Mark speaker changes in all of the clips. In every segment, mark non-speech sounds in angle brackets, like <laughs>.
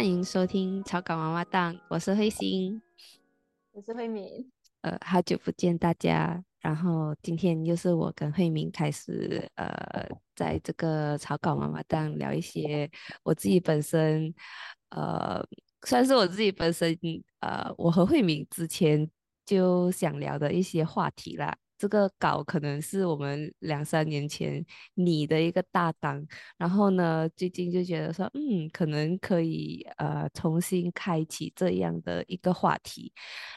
Speaker 1: 欢迎收听草稿妈妈档，我是慧心，
Speaker 2: 我是慧敏，
Speaker 1: 呃，好久不见大家。然后今天又是我跟慧敏开始，呃，在这个草稿妈妈档聊一些我自己本身，呃，算是我自己本身，呃，我和慧敏之前就想聊的一些话题啦。这个稿可能是我们两三年前拟的一个大纲，然后呢，最近就觉得说，嗯，可能可以呃重新开启这样的一个话题。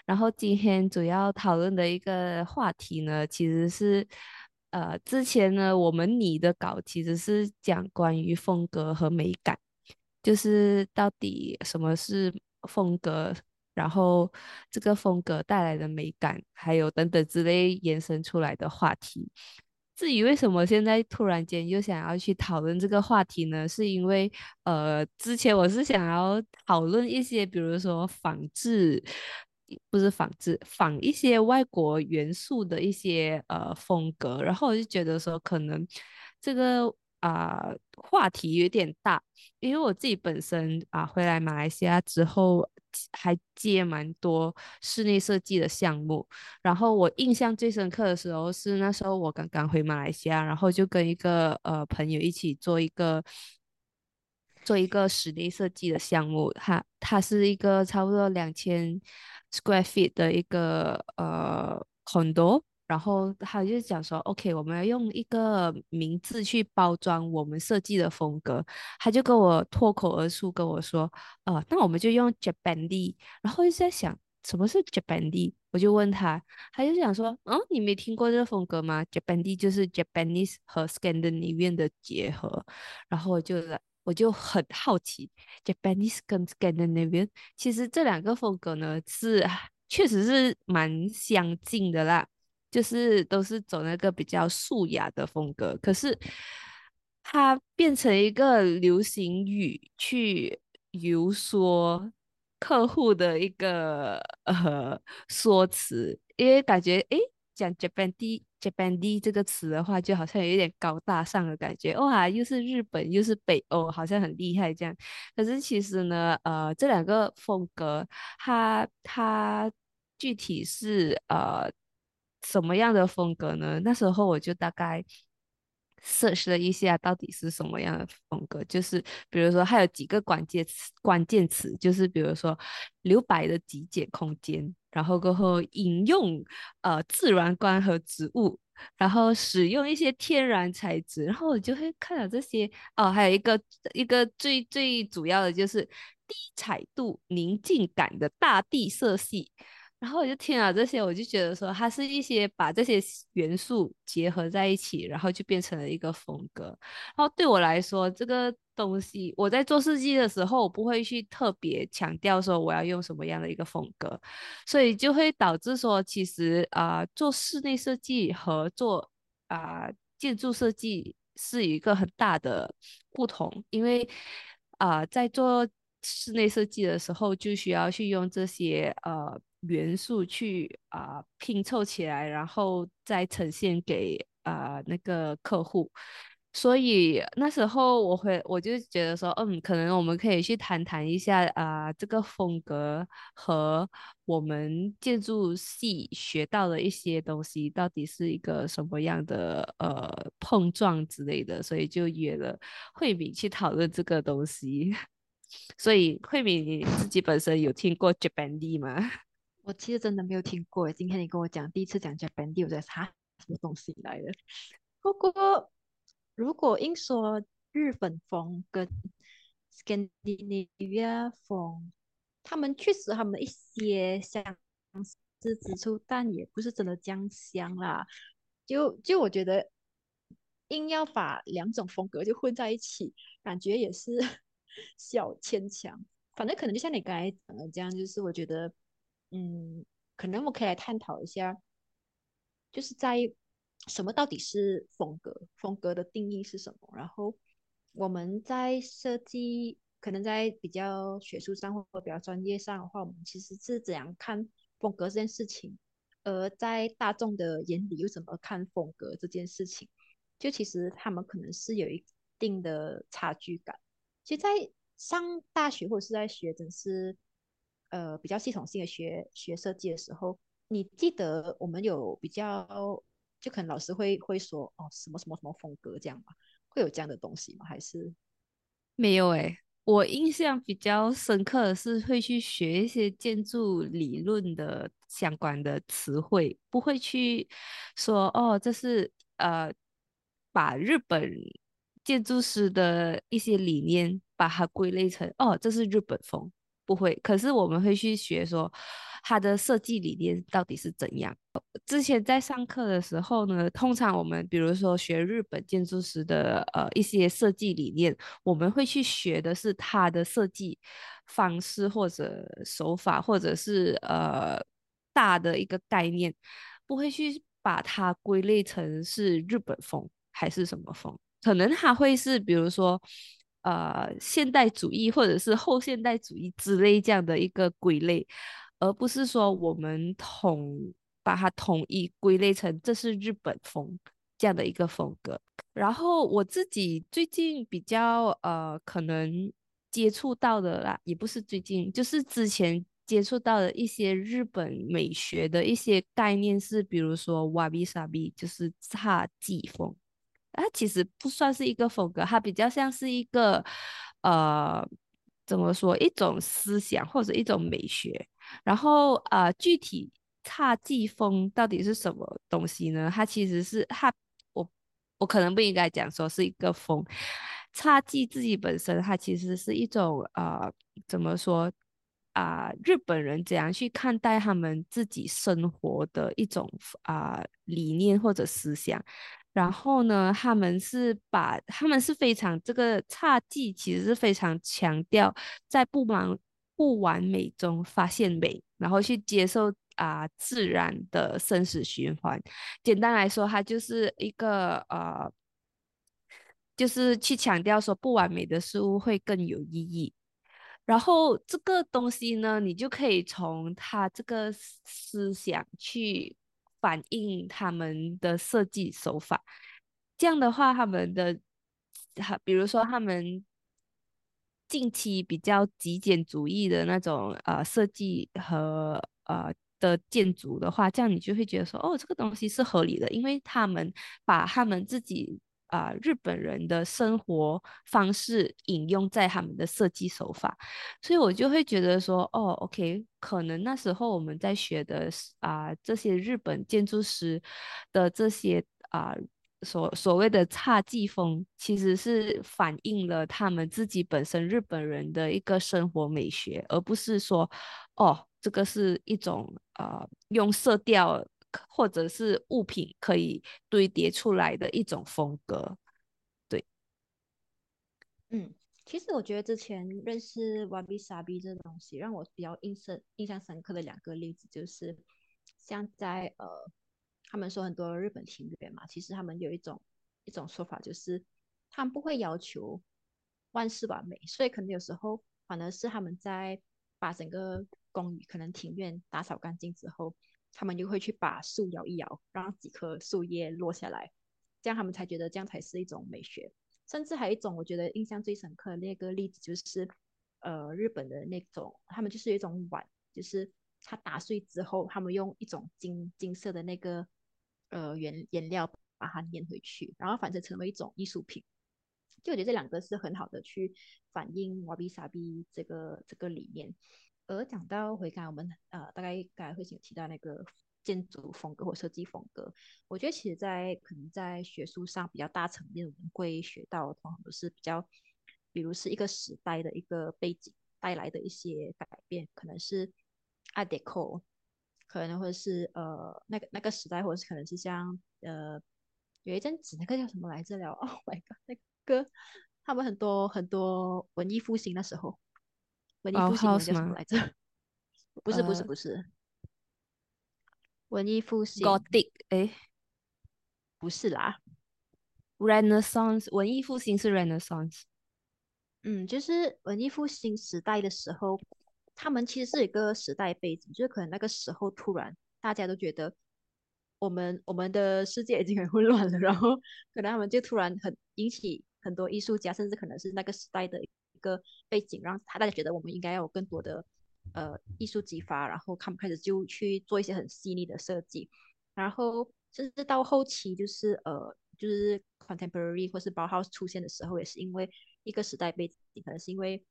Speaker 1: 然后今天主要讨论的一个话题呢，其实是呃之前呢我们拟的稿其实是讲关于风格和美感，就是到底什么是风格。然后这个风格带来的美感，还有等等之类延伸出来的话题。至于为什么现在突然间又想要去讨论这个话题呢？是因为呃，之前我是想要讨论一些，比如说仿制，不是仿制，仿一些外国元素的一些呃风格。然后我就觉得说，可能这个啊话题有点大，因为我自己本身啊回来马来西亚之后。还接蛮多室内设计的项目，然后我印象最深刻的时候是那时候我刚刚回马来西亚，然后就跟一个呃朋友一起做一个做一个室内设计的项目，它它是一个差不多两千 square feet 的一个呃 condo。然后他就讲说，OK，我们要用一个名字去包装我们设计的风格。他就跟我脱口而出跟我说，呃，那我们就用 Japanese。然后就在想，什么是 Japanese？我就问他，他就想说，嗯，你没听过这个风格吗？Japanese 就是 Japanese 和 Scandinavian 的结合。然后我就我就很好奇，Japanese 跟 Scandinavian 其实这两个风格呢是确实是蛮相近的啦。就是都是走那个比较素雅的风格，可是它变成一个流行语去游说客户的一个呃说辞，因为感觉诶讲 Japan D Japan D 这个词的话，就好像有一点高大上的感觉，哇，又是日本又是北欧，好像很厉害这样。可是其实呢，呃，这两个风格，它它具体是呃。什么样的风格呢？那时候我就大概 search 了一下，到底是什么样的风格。就是比如说，还有几个关键词，关键词就是比如说留白的极简空间，然后过后引用呃自然光和植物，然后使用一些天然材质，然后我就会看到这些哦。还有一个一个最最主要的就是低彩度宁静感的大地色系。然后我就听了这些，我就觉得说，它是一些把这些元素结合在一起，然后就变成了一个风格。然后对我来说，这个东西我在做设计的时候，我不会去特别强调说我要用什么样的一个风格，所以就会导致说，其实啊，做室内设计和做啊建筑设计是一个很大的不同，因为啊，在做室内设计的时候，就需要去用这些呃。元素去啊拼凑起来，然后再呈现给啊那个客户。所以那时候我会我就觉得说，嗯，可能我们可以去谈谈一下啊这个风格和我们建筑系学到的一些东西到底是一个什么样的呃碰撞之类的。所以就约了慧敏去讨论这个东西。<laughs> 所以慧敏你自己本身有听过 Japanese 吗？
Speaker 2: 我其实真的没有听过，今天你跟我讲第一次讲 Japanese，我在查什么东西来的。不过如果硬说日本风跟 Scandinavia 风，他们确实他们一些相似之处，但也不是真的将香啦。就就我觉得硬要把两种风格就混在一起，感觉也是 <laughs> 小牵强。反正可能就像你刚才讲的这样，就是我觉得。嗯，可能我可以来探讨一下，就是在什么到底是风格，风格的定义是什么？然后我们在设计，可能在比较学术上或比较专业上的话，我们其实是怎样看风格这件事情？而在大众的眼里又怎么看风格这件事情？就其实他们可能是有一定的差距感。其实，在上大学或者是在学，真是呃比较系统性的学学设计的时候，你记得我们有比较，就可能老师会会说哦什么什么什么风格这样吧？会有这样的东西吗？还是
Speaker 1: 没有诶，我印象比较深刻的是会去学一些建筑理论的相关的词汇，不会去说哦，这是呃把日本建筑师的一些理念把它归类成哦，这是日本风，不会。可是我们会去学说它的设计理念到底是怎样。之前在上课的时候呢，通常我们比如说学日本建筑师的呃一些设计理念，我们会去学的是他的设计方式或者手法，或者是呃大的一个概念，不会去把它归类成是日本风还是什么风。可能它会是比如说呃现代主义或者是后现代主义之类这样的一个归类，而不是说我们统。把它统一归类成这是日本风这样的一个风格。然后我自己最近比较呃可能接触到的啦，也不是最近，就是之前接触到的一些日本美学的一些概念是，比如说 wabi sabi，就是侘寂风。它其实不算是一个风格，它比较像是一个呃怎么说一种思想或者一种美学。然后啊具体。侘寂风到底是什么东西呢？它其实是它，我我可能不应该讲说是一个风，侘寂自己本身它其实是一种呃，怎么说啊？日本人怎样去看待他们自己生活的一种啊理念或者思想？然后呢，他们是把他们是非常这个侘寂其实是非常强调在不完不完美中发现美，然后去接受。啊，自然的生死循环，简单来说，它就是一个呃，就是去强调说不完美的事物会更有意义。然后这个东西呢，你就可以从他这个思想去反映他们的设计手法。这样的话，他们的，比如说他们近期比较极简主义的那种呃设计和呃。的建筑的话，这样你就会觉得说，哦，这个东西是合理的，因为他们把他们自己啊日本人的生活方式引用在他们的设计手法，所以我就会觉得说，哦，OK，可能那时候我们在学的啊这些日本建筑师的这些啊所所谓的侘寂风，其实是反映了他们自己本身日本人的一个生活美学，而不是说，哦。这个是一种呃，用色调或者是物品可以堆叠出来的一种风格，对。
Speaker 2: 嗯，其实我觉得之前认识 Wabi Sabi 这东西，让我比较印深印象深刻的两个例子，就是像在呃，他们说很多日本庭园嘛，其实他们有一种一种说法，就是他们不会要求万事完美，所以可能有时候反而是他们在把整个公寓可能庭院打扫干净之后，他们就会去把树摇一摇，让几棵树叶落下来，这样他们才觉得这样才是一种美学。甚至还有一种我觉得印象最深刻的那个例子，就是呃日本的那种，他们就是有一种碗，就是它打碎之后，他们用一种金金色的那个呃原颜料把它粘回去，然后反正成为一种艺术品。就我觉得这两个是很好的去反映瓦比萨比这个这个理念。而讲到回刚我们呃大概刚才会有提到那个建筑风格或设计风格，我觉得其实，在可能在学术上比较大层面，我们会学到通常都是比较，比如是一个时代的一个背景带来的一些改变，可能是 Art Deco，可能或者是呃那个那个时代，或者是可能是像呃有一阵子那个叫什么来着了？Oh <laughs> my god，那个他们很多很多文艺复兴的时候。文艺复兴叫什么来着？<laughs> 不是不是不是，文艺复兴。
Speaker 1: Gothic，哎，
Speaker 2: 不是啦。
Speaker 1: Renaissance，文艺复兴是 Renaissance。
Speaker 2: 嗯，就是文艺复兴时代的时候，他们其实是一个时代背景，就是可能那个时候突然大家都觉得我们我们的世界已经很混乱了，然后可能他们就突然很引起很多艺术家，甚至可能是那个时代的。个背景，让他大家觉得我们应该要有更多的呃艺术激发，然后他们开始就去做一些很细腻的设计，然后甚至到后期就是呃就是 contemporary 或是 Bauhaus 出现的时候，也是因为一个时代背景，可能是因为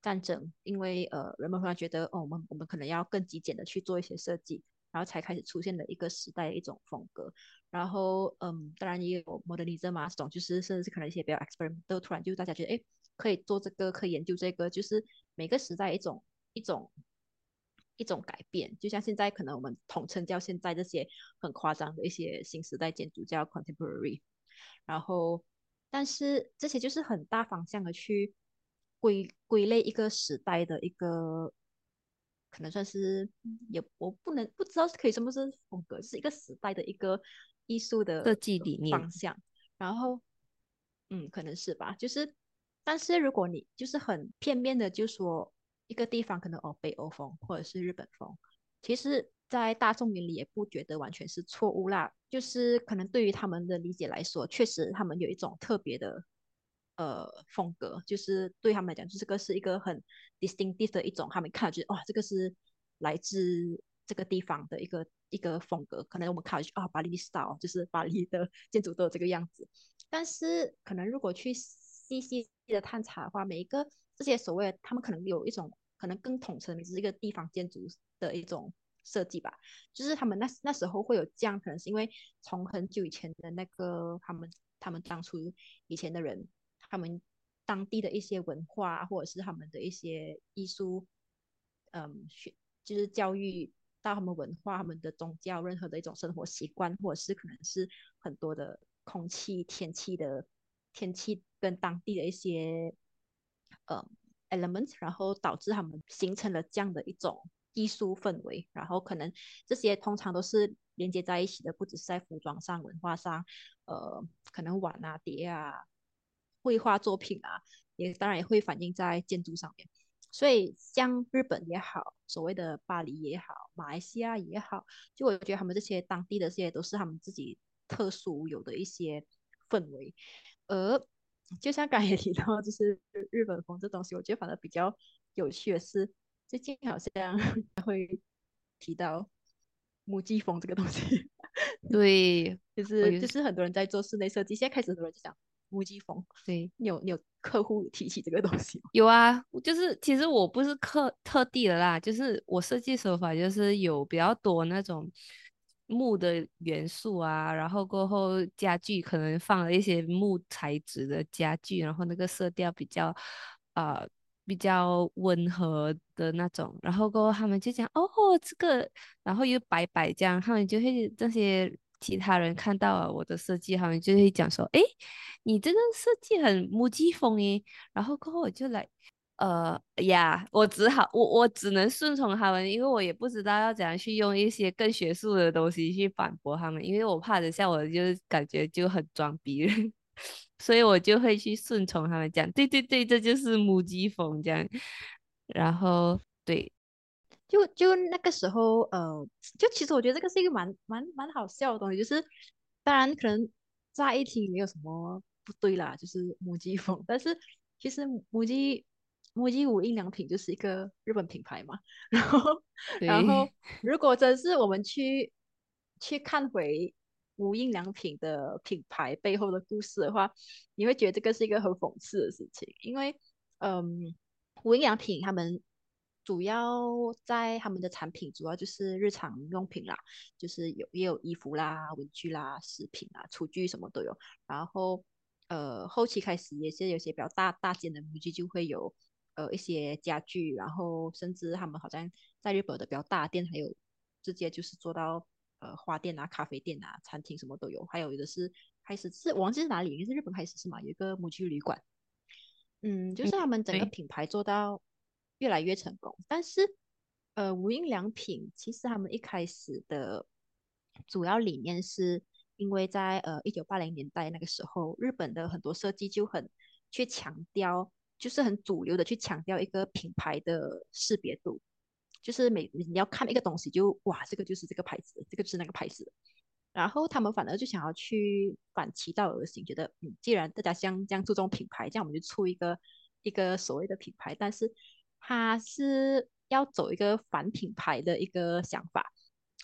Speaker 2: 战争，因为呃人们突然觉得哦我们我们可能要更极简的去做一些设计。然后才开始出现了一个时代的一种风格，然后嗯，当然也有 modernism 嘛，这种就是甚至是可能一些比较 experimental，突然就大家觉得哎，可以做这个，可以研究这个，就是每个时代一种一种一种改变，就像现在可能我们统称叫现在这些很夸张的一些新时代建筑叫 contemporary，然后但是这些就是很大方向的去归归类一个时代的一个。可能算是也我不能不知道是可以什么是风格，是一个时代的一个艺术的
Speaker 1: 设计理念
Speaker 2: 方向。然后，嗯，可能是吧。就是，但是如果你就是很片面的就说一个地方可能哦北欧风或者是日本风，其实，在大众眼里也不觉得完全是错误啦。就是可能对于他们的理解来说，确实他们有一种特别的。呃，风格就是对他们来讲，就这个是一个很 distinctive 的一种，他们看就是哇，这个是来自这个地方的一个一个风格。可能我们看就啊，巴黎 style 就是巴黎的建筑都有这个样子。但是可能如果去细细的探查的话，每一个这些所谓，他们可能有一种可能更统称的是一个地方建筑的一种设计吧。就是他们那那时候会有这样，可能是因为从很久以前的那个他们他们当初以前的人。他们当地的一些文化，或者是他们的一些艺术，嗯，学就是教育到他们文化、他们的宗教，任何的一种生活习惯，或者是可能是很多的空气、天气的天气跟当地的一些呃 element，然后导致他们形成了这样的一种艺术氛围。然后可能这些通常都是连接在一起的，不只是在服装上、文化上，呃，可能碗啊、碟啊。绘画作品啊，也当然也会反映在建筑上面。所以像日本也好，所谓的巴黎也好，马来西亚也好，就我觉得他们这些当地的这些都是他们自己特殊有的一些氛围。而就像刚才提到，就是日本风这东西，我觉得反而比较有趣的是，最近好像会提到母鸡风这个东西。<laughs>
Speaker 1: 对，
Speaker 2: 就是就是很多人在做室内设计，现在开始很多人就讲母鸡风，
Speaker 1: 对
Speaker 2: 你有你有客户提起这个东西吗？
Speaker 1: 有啊，就是其实我不是特特地的啦，就是我设计手法就是有比较多那种木的元素啊，然后过后家具可能放了一些木材质的家具，然后那个色调比较啊比较温和的那种，然后过后他们就讲哦这个，然后又摆摆这样，他们就会这些。其他人看到了我的设计，他们就会讲说：“哎，你这个设计很木屐风耶。”然后过后我就来，呃呀，我只好我我只能顺从他们，因为我也不知道要怎样去用一些更学术的东西去反驳他们，因为我怕等下我就感觉就很装逼，<laughs> 所以我就会去顺从他们讲：“对对对，这就是母鸡风这样。”然后对。
Speaker 2: 就就那个时候，呃，就其实我觉得这个是一个蛮蛮蛮好笑的东西，就是当然可能在一起没有什么不对啦，就是母鸡风，但是其实母鸡母鸡无印良品就是一个日本品牌嘛，<laughs> 然后然后 <laughs> 如果真是我们去去看回无印良品的品牌背后的故事的话，你会觉得这个是一个很讽刺的事情，因为嗯，无印良品他们。主要在他们的产品，主要就是日常用品啦，就是有也有衣服啦、文具啦、食品啦、厨具什么都有。然后，呃，后期开始也是有些比较大大件的模具，就会有呃一些家具，然后甚至他们好像在日本的比较大店，还有直接就是做到呃花店啊、咖啡店啊、餐厅什么都有。还有的是开始是我忘记是哪里，应该是日本开始是吗？有一个模具旅馆，嗯，就是他们整个品牌做到。越来越成功，但是，呃，无印良品其实他们一开始的主要理念是，因为在呃一九八零年代那个时候，日本的很多设计就很去强调，就是很主流的去强调一个品牌的识别度，就是每你要看一个东西就哇，这个就是这个牌子，这个就是那个牌子，然后他们反而就想要去反其道而行，觉得嗯，既然大家相这样注重品牌，这样我们就出一个。一个所谓的品牌，但是它是要走一个反品牌的一个想法。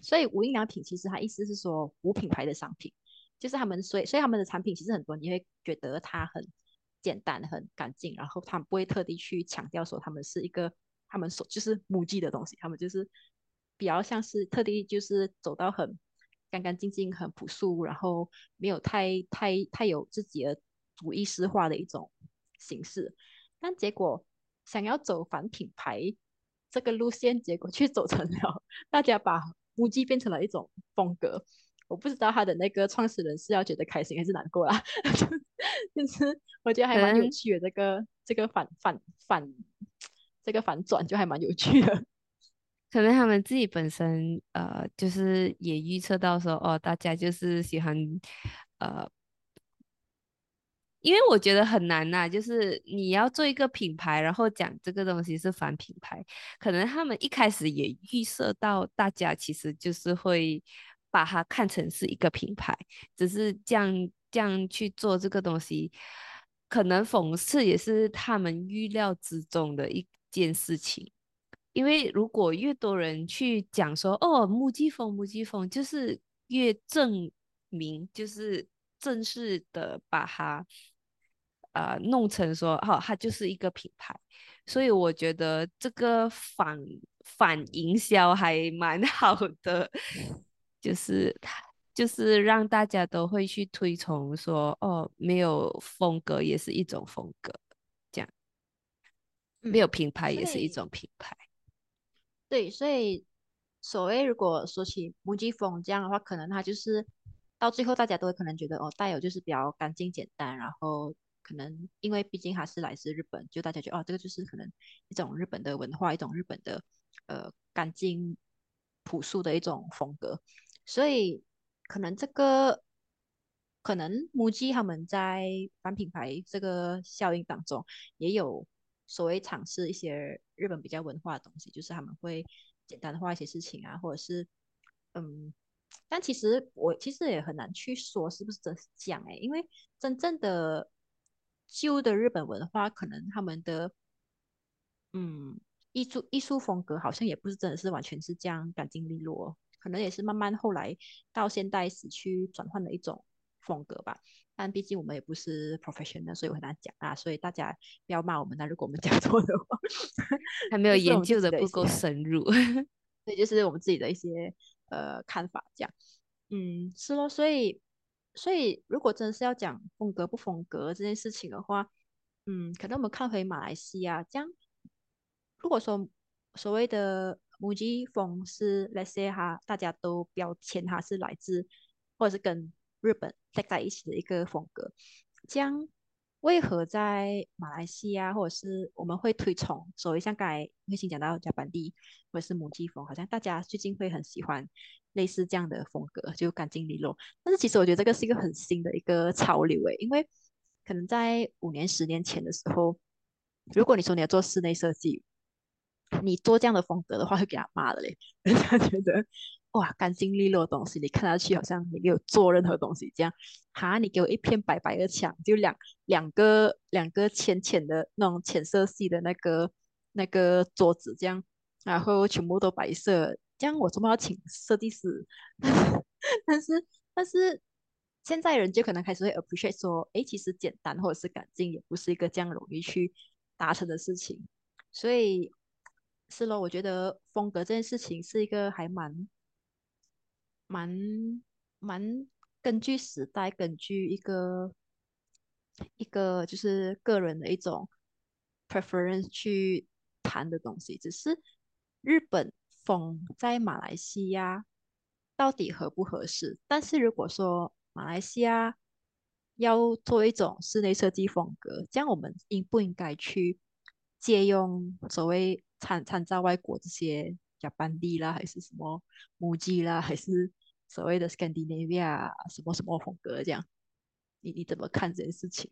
Speaker 2: 所以无印良品其实它意思是说无品牌的商品，就是他们所以所以他们的产品其实很多你会觉得它很简单很干净，然后他们不会特地去强调说他们是一个他们所就是母鸡的东西，他们就是比较像是特地就是走到很干干净净很朴素，然后没有太太太有自己的主意识化的一种形式，但结果想要走反品牌这个路线，结果却走成了 <laughs> 大家把母鸡变成了一种风格。我不知道他的那个创始人是要觉得开心还是难过啦，<laughs> 就是我觉得还蛮有趣的这个这个反反反这个反转就还蛮有趣的。<laughs>
Speaker 1: 可能他们自己本身呃，就是也预测到说，哦，大家就是喜欢呃，因为我觉得很难呐，就是你要做一个品牌，然后讲这个东西是反品牌，可能他们一开始也预设到大家其实就是会。把它看成是一个品牌，只是这样这样去做这个东西，可能讽刺也是他们预料之中的一件事情。因为如果越多人去讲说哦，木鸡风，木鸡风，就是越证明，就是正式的把它呃弄成说，哦，它就是一个品牌。所以我觉得这个反反营销还蛮好的。就是他，就是让大家都会去推崇说，哦，没有风格也是一种风格，这样，没有品牌也是一种品牌。
Speaker 2: 对，所以所谓如果说起母鸡风这样的话，可能它就是到最后大家都会可能觉得，哦，带有就是比较干净简单，然后可能因为毕竟它是来自日本，就大家觉得，哦，这个就是可能一种日本的文化，一种日本的呃干净朴素的一种风格。所以可能这个可能母鸡他们在反品牌这个效应当中，也有所谓尝试一些日本比较文化的东西，就是他们会简单化一些事情啊，或者是嗯，但其实我其实也很难去说是不是真是这样哎，因为真正的旧的日本文化，可能他们的嗯艺术艺术风格好像也不是真的是完全是这样干净利落。可能也是慢慢后来到现代史去转换的一种风格吧，但毕竟我们也不是 professional，所以我很难讲啊，所以大家不要骂我们那如果我们讲错的话，<laughs>
Speaker 1: 还没有研究的不够深入，
Speaker 2: 对，就是我们自己的一些呃看法这样。嗯，是咯，所以所以如果真的是要讲风格不风格这件事情的话，嗯，可能我们看回马来西亚这样，如果说所谓的。母鸡风是 Let's say 哈，大家都标签它是来自或者是跟日本在在一起的一个风格。这样为何在马来西亚或者是我们会推崇所谓像刚才慧心讲到加班地或者是母鸡风，好像大家最近会很喜欢类似这样的风格，就干净利落。但是其实我觉得这个是一个很新的一个潮流诶，因为可能在五年、十年前的时候，如果你说你要做室内设计，你做这样的风格的话，会给他骂的嘞。<laughs> 人家觉得哇，干净利落的东西，你看上去好像你没有做任何东西这样。哈，你给我一片白白的墙，就两两个两个浅浅的那种浅色系的那个那个桌子这样，然后全部都白色，这样我怎么要请设计师？<laughs> 但是但是现在人就可能开始会 appreciate 说，哎，其实简单或者是干净也不是一个这样容易去达成的事情，所以。是咯，我觉得风格这件事情是一个还蛮、蛮、蛮根据时代、根据一个一个就是个人的一种 preference 去谈的东西。只是日本风在马来西亚到底合不合适？但是如果说马来西亚要做一种室内设计风格，这样我们应不应该去借用所谓？参参照外国这些加班地啦，还是什么母鸡啦，<laughs> 还是所谓的 Scandinavia 什么什么风格这样？你你怎么看这件事情？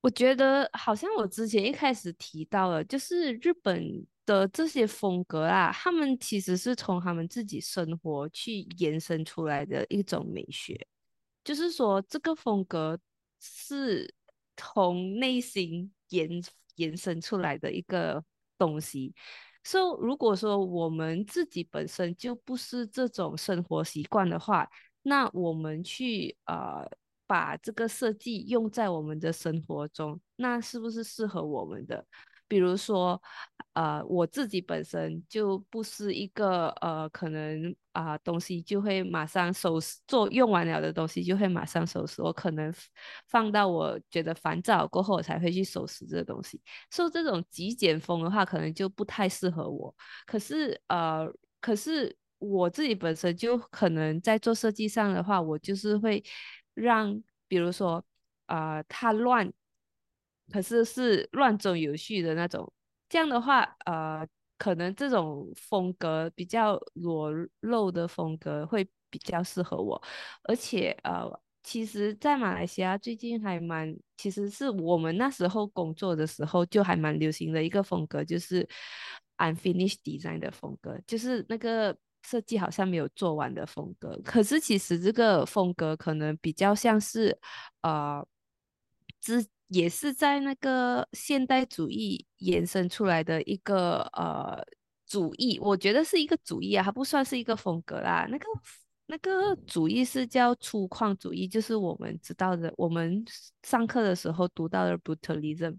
Speaker 1: 我觉得好像我之前一开始提到了，就是日本的这些风格啊，他们其实是从他们自己生活去延伸出来的一种美学，就是说这个风格是从内心延。延伸出来的一个东西。所以，如果说我们自己本身就不是这种生活习惯的话，那我们去呃把这个设计用在我们的生活中，那是不是适合我们的？比如说，呃，我自己本身就不是一个呃，可能啊东西就会马上收拾，做用完了的东西就会马上收拾，我可能放到我觉得烦躁过后，我才会去收拾这个东西。受这种极简风的话，可能就不太适合我。可是呃，可是我自己本身就可能在做设计上的话，我就是会让，比如说啊，它乱。可是是乱中有序的那种，这样的话，呃，可能这种风格比较裸露的风格会比较适合我，而且呃，其实，在马来西亚最近还蛮，其实是我们那时候工作的时候就还蛮流行的一个风格，就是 unfinished design 的风格，就是那个设计好像没有做完的风格。可是其实这个风格可能比较像是，呃，之。也是在那个现代主义延伸出来的一个呃主义，我觉得是一个主义啊，它不算是一个风格啦。那个那个主义是叫粗犷主义，就是我们知道的，我们上课的时候读到的 brutalism。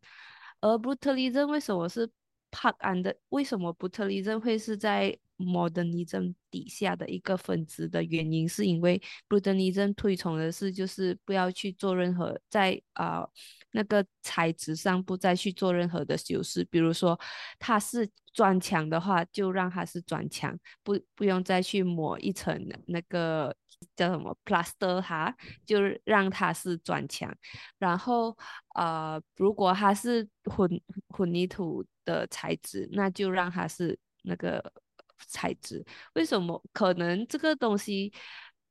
Speaker 1: 而 brutalism 为什么是 Park and 的？为什么 brutalism 会是在 modernism 底下的一个分支的原因，是因为 brutalism 推崇的是就是不要去做任何在啊。那个材质上不再去做任何的修饰，比如说它是砖墙的话，就让它是砖墙，不不用再去抹一层那个叫什么 plaster 哈，就让它是砖墙。然后呃，如果它是混混凝土的材质，那就让它是那个材质。为什么？可能这个东西。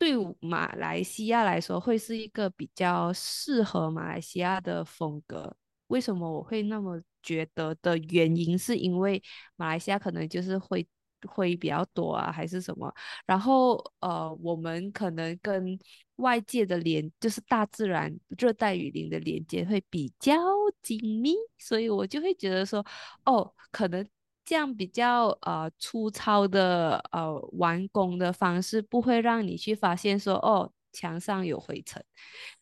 Speaker 1: 对马来西亚来说，会是一个比较适合马来西亚的风格。为什么我会那么觉得的原因，是因为马来西亚可能就是会会比较多啊，还是什么？然后呃，我们可能跟外界的连，就是大自然、热带雨林的连接会比较紧密，所以我就会觉得说，哦，可能。这样比较呃粗糙的呃完工的方式，不会让你去发现说哦墙上有灰尘，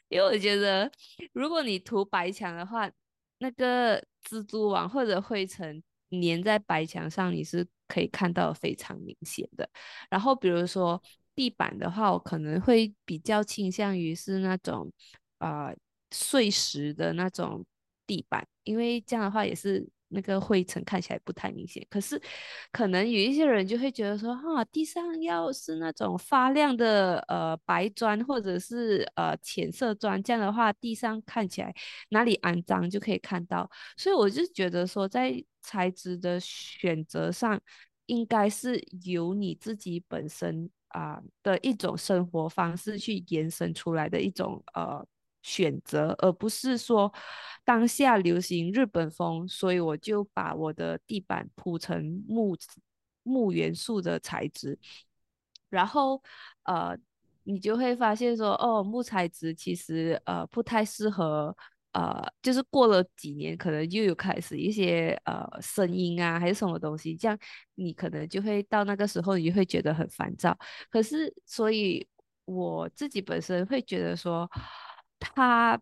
Speaker 1: 因为我觉得如果你涂白墙的话，那个蜘蛛网或者灰尘粘在白墙上，你是可以看到非常明显的。然后比如说地板的话，我可能会比较倾向于是那种呃碎石的那种地板，因为这样的话也是。那个灰尘看起来不太明显，可是可能有一些人就会觉得说，哈，地上要是那种发亮的呃白砖或者是呃浅色砖，这样的话地上看起来哪里肮脏就可以看到。所以我就觉得说，在材质的选择上，应该是由你自己本身啊的一种生活方式去延伸出来的一种呃。选择，而不是说当下流行日本风，所以我就把我的地板铺成木木元素的材质，然后呃，你就会发现说，哦，木材质其实呃不太适合，呃，就是过了几年，可能又有开始一些呃声音啊，还是什么东西，这样你可能就会到那个时候，你就会觉得很烦躁。可是，所以我自己本身会觉得说。他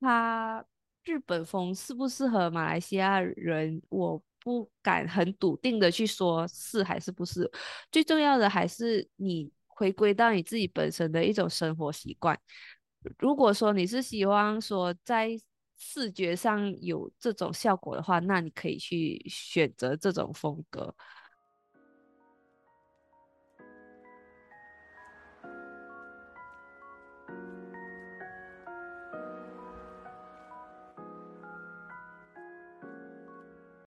Speaker 1: 他日本风适不适合马来西亚人？我不敢很笃定的去说是还是不是。最重要的还是你回归到你自己本身的一种生活习惯。如果说你是希望说在视觉上有这种效果的话，那你可以去选择这种风格。